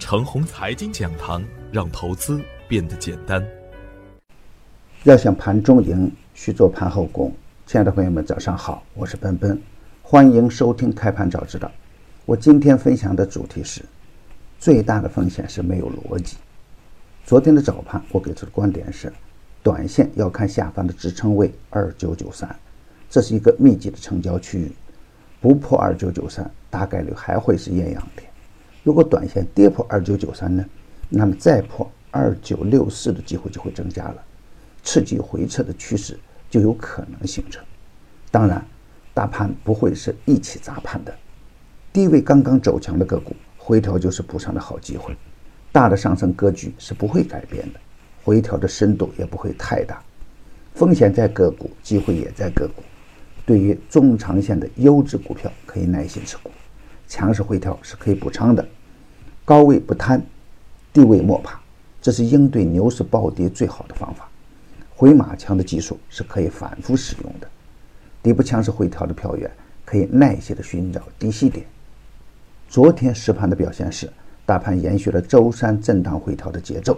程红财经讲堂，让投资变得简单。要想盘中赢，需做盘后功。亲爱的朋友们，早上好，我是奔奔，欢迎收听开盘早知道。我今天分享的主题是：最大的风险是没有逻辑。昨天的早盘，我给出的观点是，短线要看下方的支撑位二九九三，这是一个密集的成交区域，不破二九九三，大概率还会是艳阳天。如果短线跌破二九九三呢，那么再破二九六四的机会就会增加了，刺激回撤的趋势就有可能形成。当然，大盘不会是一起砸盘的，低位刚刚走强的个股回调就是补上的好机会。大的上升格局是不会改变的，回调的深度也不会太大，风险在个股，机会也在个股。对于中长线的优质股票，可以耐心持股。强势回调是可以补仓的，高位不贪，低位莫怕，这是应对牛市暴跌最好的方法。回马枪的技术是可以反复使用的，底部强势回调的票源可以耐心的寻找低吸点。昨天实盘的表现是，大盘延续了周三震荡回调的节奏，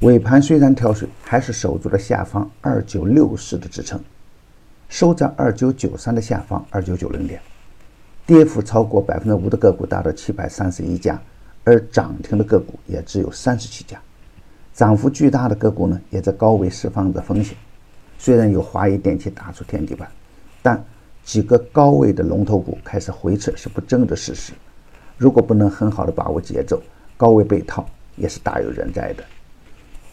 尾盘虽然跳水，还是守住了下方二九六四的支撑，收在二九九三的下方二九九零点。跌幅超过百分之五的个股达到七百三十一家，而涨停的个股也只有三十七家。涨幅巨大的个股呢，也在高位释放着风险。虽然有华谊电器打出天地板，但几个高位的龙头股开始回撤是不争的事实。如果不能很好的把握节奏，高位被套也是大有人在的。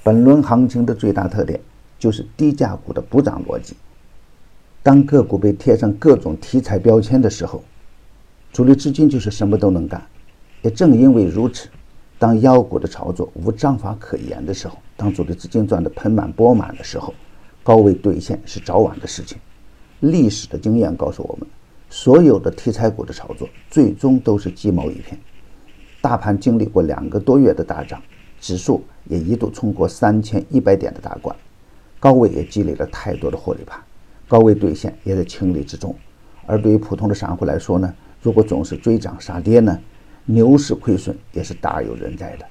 本轮行情的最大特点就是低价股的补涨逻辑。当个股被贴上各种题材标签的时候，主力资金就是什么都能干，也正因为如此，当妖股的炒作无章法可言的时候，当主力资金赚得盆满钵满的时候，高位兑现是早晚的事情。历史的经验告诉我们，所有的题材股的炒作最终都是鸡毛一片。大盘经历过两个多月的大涨，指数也一度冲过三千一百点的大关，高位也积累了太多的获利盘，高位兑现也在情理之中。而对于普通的散户来说呢？如果总是追涨杀跌呢，牛市亏损也是大有人在的。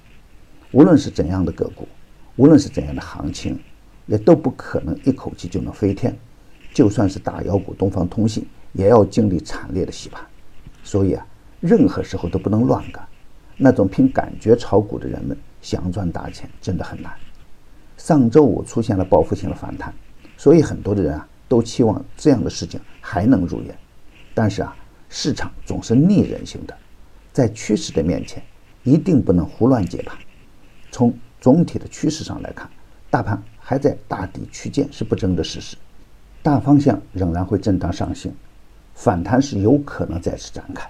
无论是怎样的个股，无论是怎样的行情，也都不可能一口气就能飞天。就算是大妖股东方通信，也要经历惨烈的洗盘。所以啊，任何时候都不能乱干。那种凭感觉炒股的人们，想赚大钱真的很难。上周五出现了报复性的反弹，所以很多的人啊，都期望这样的事情还能如愿。但是啊。市场总是逆人性的，在趋势的面前，一定不能胡乱接盘。从总体的趋势上来看，大盘还在大底区间是不争的事实，大方向仍然会震荡上行，反弹是有可能再次展开。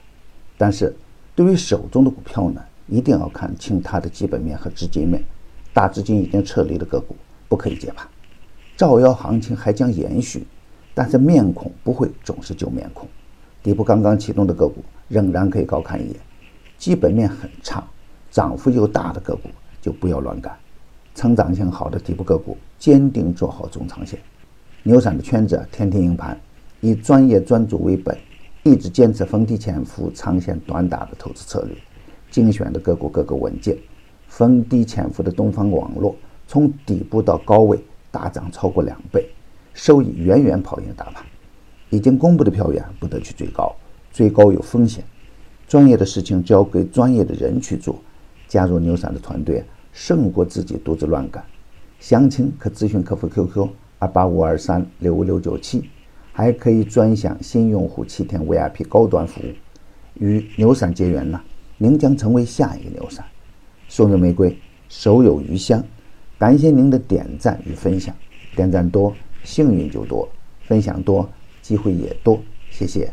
但是，对于手中的股票呢，一定要看清它的基本面和资金面。大资金已经撤离的个股不可以接盘。造妖行情还将延续，但是面孔不会总是旧面孔。底部刚刚启动的个股仍然可以高看一眼，基本面很差、涨幅又大的个股就不要乱干。成长性好的底部个股，坚定做好中长线。牛散的圈子天天赢盘，以专业专注为本，一直坚持逢低潜伏、长线短打的投资策略。精选的个股个个稳健，逢低潜伏的东方网络从底部到高位大涨超过两倍，收益远远跑赢大盘。已经公布的票源不得去追高，追高有风险。专业的事情交给专业的人去做。加入牛散的团队，胜过自己独自乱干。详情可咨询客服 QQ 二八五二三六五六九七，还可以专享新用户七天 VIP 高端服务。与牛散结缘呢，您将成为下一个牛散。送人玫瑰，手有余香。感谢您的点赞与分享，点赞多，幸运就多；分享多。机会也多，谢谢。